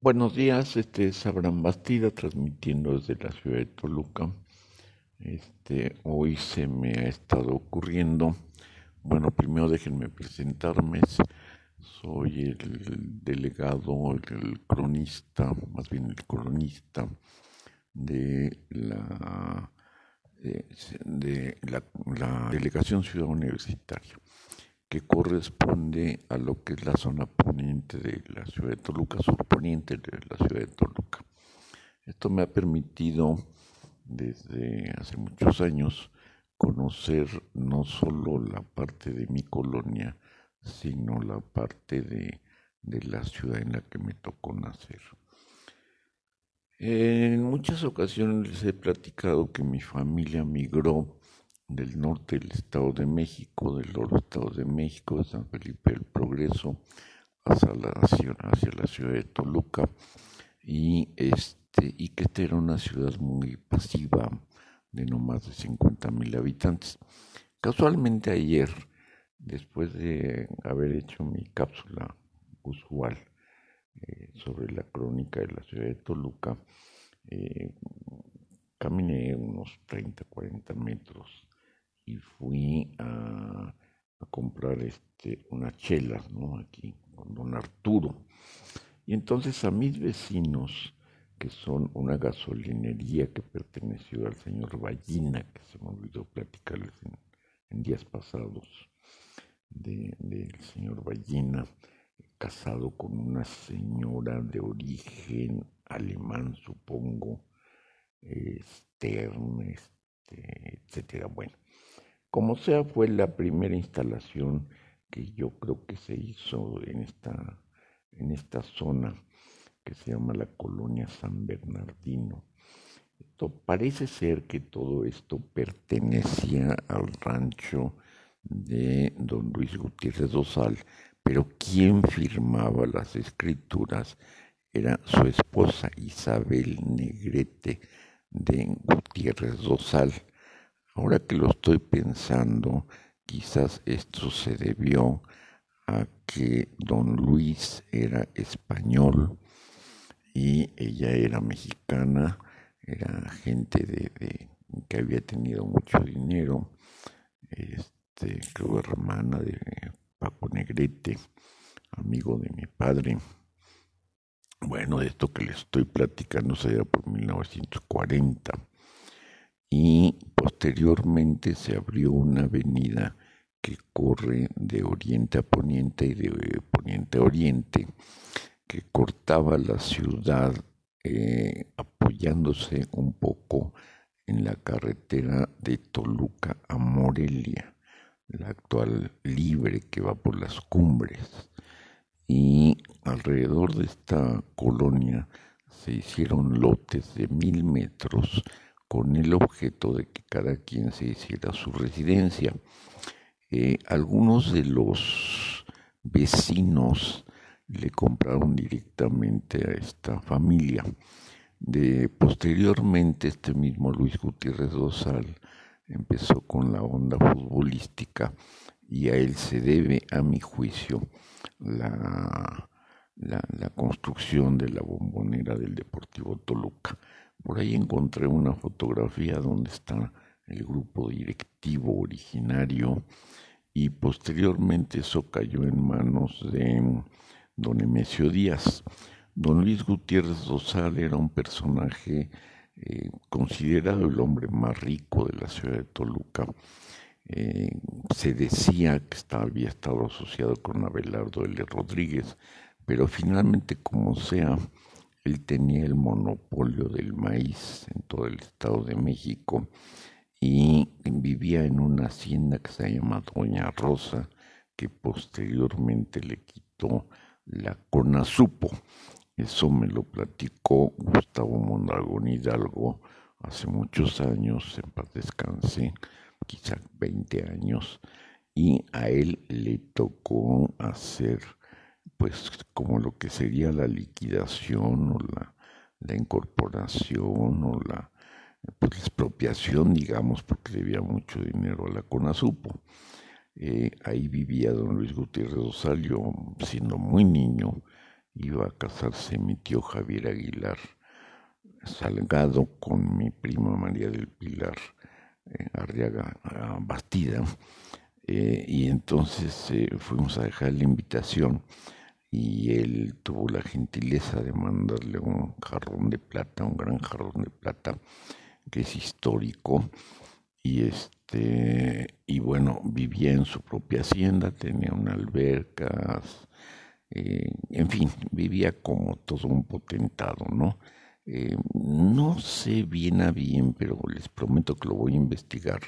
Buenos días, este es Abraham Bastida transmitiendo desde la ciudad de Toluca. Este, hoy se me ha estado ocurriendo, bueno, primero déjenme presentarme, soy el delegado, el, cronista, más bien el cronista de la, de, la Delegación Ciudad Universitaria que corresponde a lo que es la zona poniente de la ciudad de Toluca, surponiente de la ciudad de Toluca. Esto me ha permitido desde hace muchos años conocer no solo la parte de mi colonia, sino la parte de, de la ciudad en la que me tocó nacer. En muchas ocasiones les he platicado que mi familia migró del norte del Estado de México, del norte del Estado de México, de San Felipe del Progreso, hacia la, la ciudad de Toluca, y, este, y que esta era una ciudad muy pasiva, de no más de 50 mil habitantes. Casualmente ayer, después de haber hecho mi cápsula usual eh, sobre la crónica de la ciudad de Toluca, eh, caminé unos 30, 40 metros y fui a, comprar este, unas chelas, ¿no? Aquí con don Arturo. Y entonces a mis vecinos, que son una gasolinería que perteneció al señor Ballina, que se me olvidó platicarles en, días pasados, del señor Ballina, casado con una señora de origen alemán, supongo, Stern, este, etcétera. Bueno, como sea, fue la primera instalación que yo creo que se hizo en esta, en esta zona que se llama la colonia San Bernardino. Esto, parece ser que todo esto pertenecía al rancho de don Luis Gutiérrez Dosal, pero quien firmaba las escrituras era su esposa Isabel Negrete de Gutiérrez Dosal Ahora que lo estoy pensando, quizás esto se debió a que don Luis era español y ella era mexicana, era gente de, que había tenido mucho dinero, este, creo hermana de Paco Negrete, amigo de mi padre. Bueno, de esto que le estoy platicando sería por 1940 y posteriormente se abrió una avenida que corre de oriente a poniente y de poniente a oriente, que cortaba la ciudad eh, apoyándose un poco en la carretera de Toluca a Morelia, la actual libre que va por las cumbres. Y alrededor de esta colonia se hicieron lotes de mil metros con el objeto de que cada quien se hiciera su residencia. Eh, algunos de los vecinos le compraron directamente a esta familia. De, posteriormente, este mismo Luis Gutiérrez Dosal empezó con la onda futbolística y a él se debe, a mi juicio, la, la construcción de la bombonera del Deportivo Toluca. Por ahí encontré una fotografía donde está el grupo directivo originario y posteriormente eso cayó en manos de don Emesio Díaz. Don Luis Gutiérrez Dosal era un personaje eh, considerado el hombre más rico de la ciudad de Toluca. Eh, se decía que había estado asociado con Abelardo L. Rodríguez, pero finalmente, como sea, él tenía el monopolio del maíz en todo el estado de México y vivía en una hacienda que se llama Doña Rosa, que posteriormente le quitó la Conasupo. Eso me lo platicó Gustavo Mondragón Hidalgo hace muchos años, en paz descanse, quizá 20 años, y a él le tocó hacer pues como lo que sería la liquidación o la, incorporación o la, pues, expropiación, digamos, porque debía mucho dinero a la CONASUPO. Eh, ahí vivía don Luis Gutiérrez Osalio, siendo muy niño, iba a casarse mi tío Javier Aguilar Salgado con mi prima María del Pilar eh, Arriaga Bastida. Eh, y entonces fuimos a dejar la invitación y él tuvo la gentileza de mandarle un jarrón de plata, un gran jarrón de plata que es histórico y este y bueno vivía en su propia hacienda tenía una alberca eh, en fin vivía como todo un potentado no eh, no sé bien a bien pero les prometo que lo voy a investigar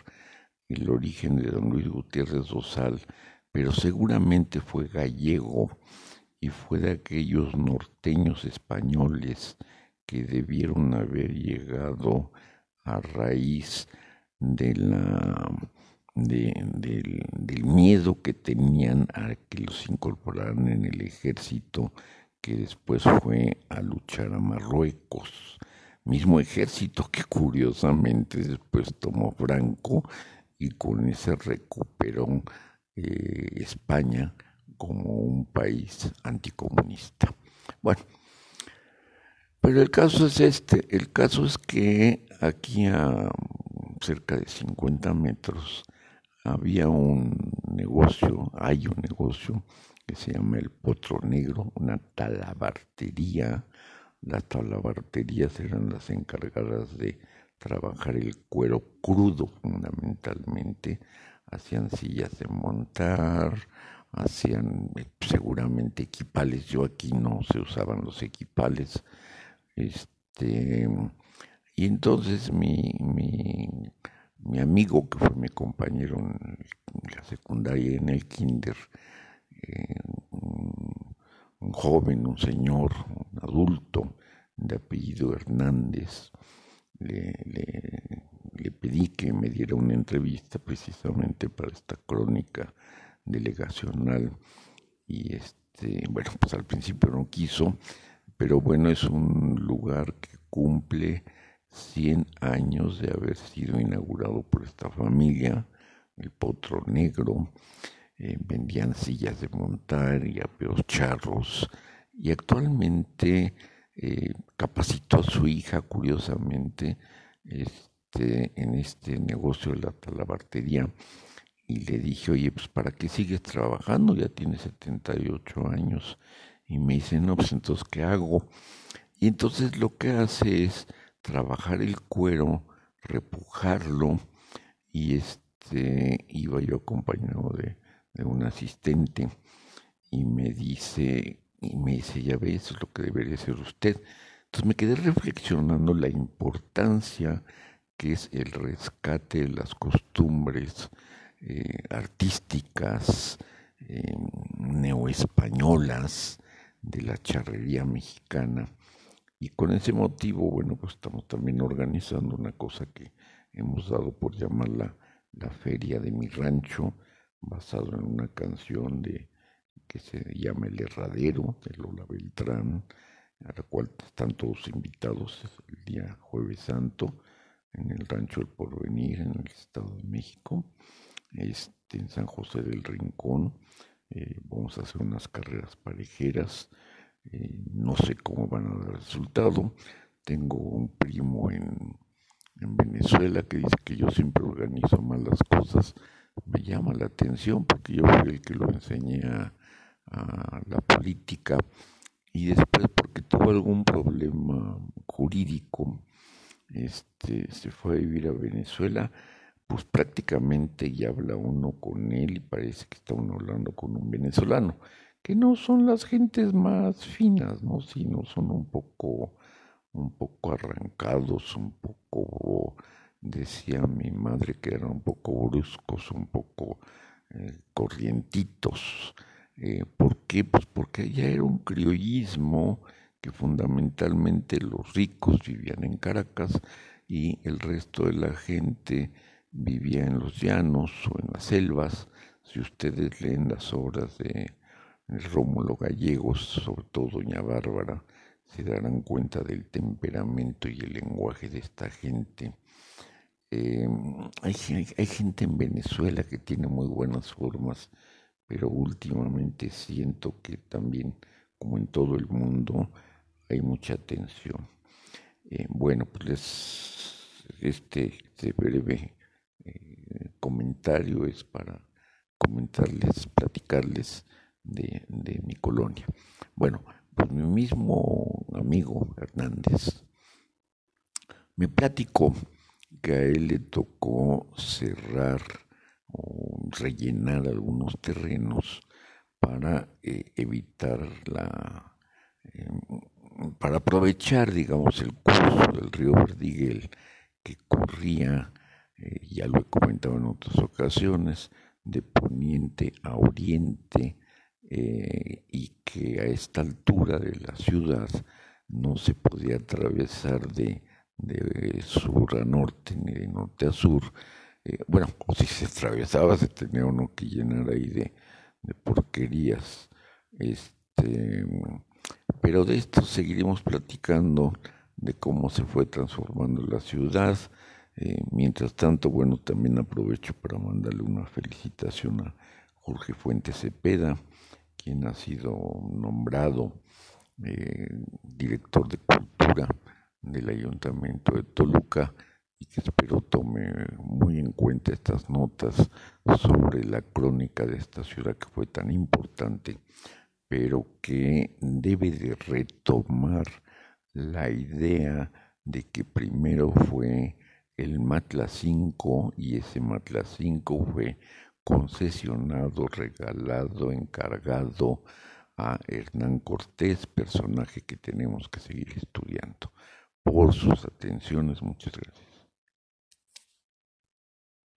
el origen de don Luis Gutiérrez Dosal pero seguramente fue gallego y fue de aquellos norteños españoles que debieron haber llegado a raíz de la, del, miedo que tenían a que los incorporaran en el ejército que después fue a luchar a Marruecos. Mismo ejército que curiosamente después tomó Franco y con ese recuperó eh, España como un país anticomunista. Bueno, pero el caso es este, el caso es que aquí a cerca de 50 metros había un negocio, hay un negocio que se llama el Potro Negro, una talabartería. Las talabarterías eran las encargadas de trabajar el cuero crudo fundamentalmente, hacían sillas de montar, hacían eh, seguramente equipales, yo aquí no se usaban los equipales, este, y entonces mi, mi, mi amigo, que fue mi compañero en la secundaria, en el kinder, eh, un, joven, un señor, un adulto de apellido Hernández, le, le, pedí que me diera una entrevista precisamente para esta crónica delegacional. Y este, bueno, pues al principio no quiso, pero bueno, es un lugar que cumple 100 años de haber sido inaugurado por esta familia, el Potro Negro, eh, vendían sillas de montar y apeos charros, y actualmente eh, capacitó a su hija, curiosamente, este, en este negocio de la talabartería y le dije, oye, pues ¿para qué sigues trabajando? Ya tienes 78 años. Y me dice, no, pues entonces, ¿qué hago? Y entonces lo que hace es trabajar el cuero, repujarlo, y este, iba yo acompañado de, de un asistente, y me dice, y me dice, ya ves, eso es lo que debería hacer usted. Entonces me quedé reflexionando la importancia que es el rescate de las costumbres, eh, artísticas eh, neoespañolas de la charrería mexicana. Y con ese motivo, bueno, pues estamos también organizando una cosa que hemos dado por llamarla la Feria de mi Rancho, basado en una canción de que se llama El Herradero, de Lola Beltrán, a la cual están todos invitados el día jueves santo en el Rancho El Porvenir, en el Estado de México este, en San José del Rincón. Eh, vamos a hacer unas carreras parejeras. Eh, no sé cómo van a dar resultado. Tengo un primo en, en Venezuela que dice que yo siempre organizo mal las cosas. Me llama la atención porque yo fui el que lo enseñé a, a la política y después porque tuvo algún problema jurídico este se fue a vivir a Venezuela pues prácticamente ya habla uno con él y parece que está uno hablando con un venezolano, que no son las gentes más finas, ¿no? Sino son un poco, un poco arrancados, un poco, decía mi madre que eran un poco bruscos, un poco eh, corrientitos. Eh, ¿Por qué? Pues porque ya era un criollismo que fundamentalmente los ricos vivían en Caracas y el resto de la gente vivía en los llanos o en las selvas. Si ustedes leen las obras de Rómulo Gallegos, sobre todo Doña Bárbara, se darán cuenta del temperamento y el lenguaje de esta gente. Em, hay, hay, gente en Venezuela que tiene muy buenas formas, pero últimamente siento que también como en todo el mundo, hay mucha tensión. Eh, bueno, pues este, este breve comentario es para comentarles, platicarles de, de mi colonia. Bueno, pues mi mismo amigo Hernández me platicó que a él le tocó cerrar o rellenar algunos terrenos para eh, evitar la, em, para aprovechar, digamos, el curso del río Verdiguel que corría, eh, ya lo he comentado en otras ocasiones, de poniente a oriente eh, y que a esta altura de la ciudad no se podía atravesar de de sur a norte ni de norte a sur. Eh, bueno, o si se atravesaba se tenía uno que llenar ahí de, porquerías. Este, pero de esto seguiremos platicando de cómo se fue transformando la ciudad. Eh, mientras tanto, bueno, también aprovecho para mandarle una felicitación a Jorge Fuentes Cepeda, quien ha sido nombrado eh, director de cultura del Ayuntamiento de Toluca y que espero tome muy en cuenta estas notas sobre la crónica de esta ciudad que fue tan importante, pero que debe de retomar la idea de que primero fue el Matla 5 y ese Matla 5 fue concesionado, regalado, encargado a Hernán Cortés, personaje que tenemos que seguir estudiando por sus atenciones. Muchas gracias.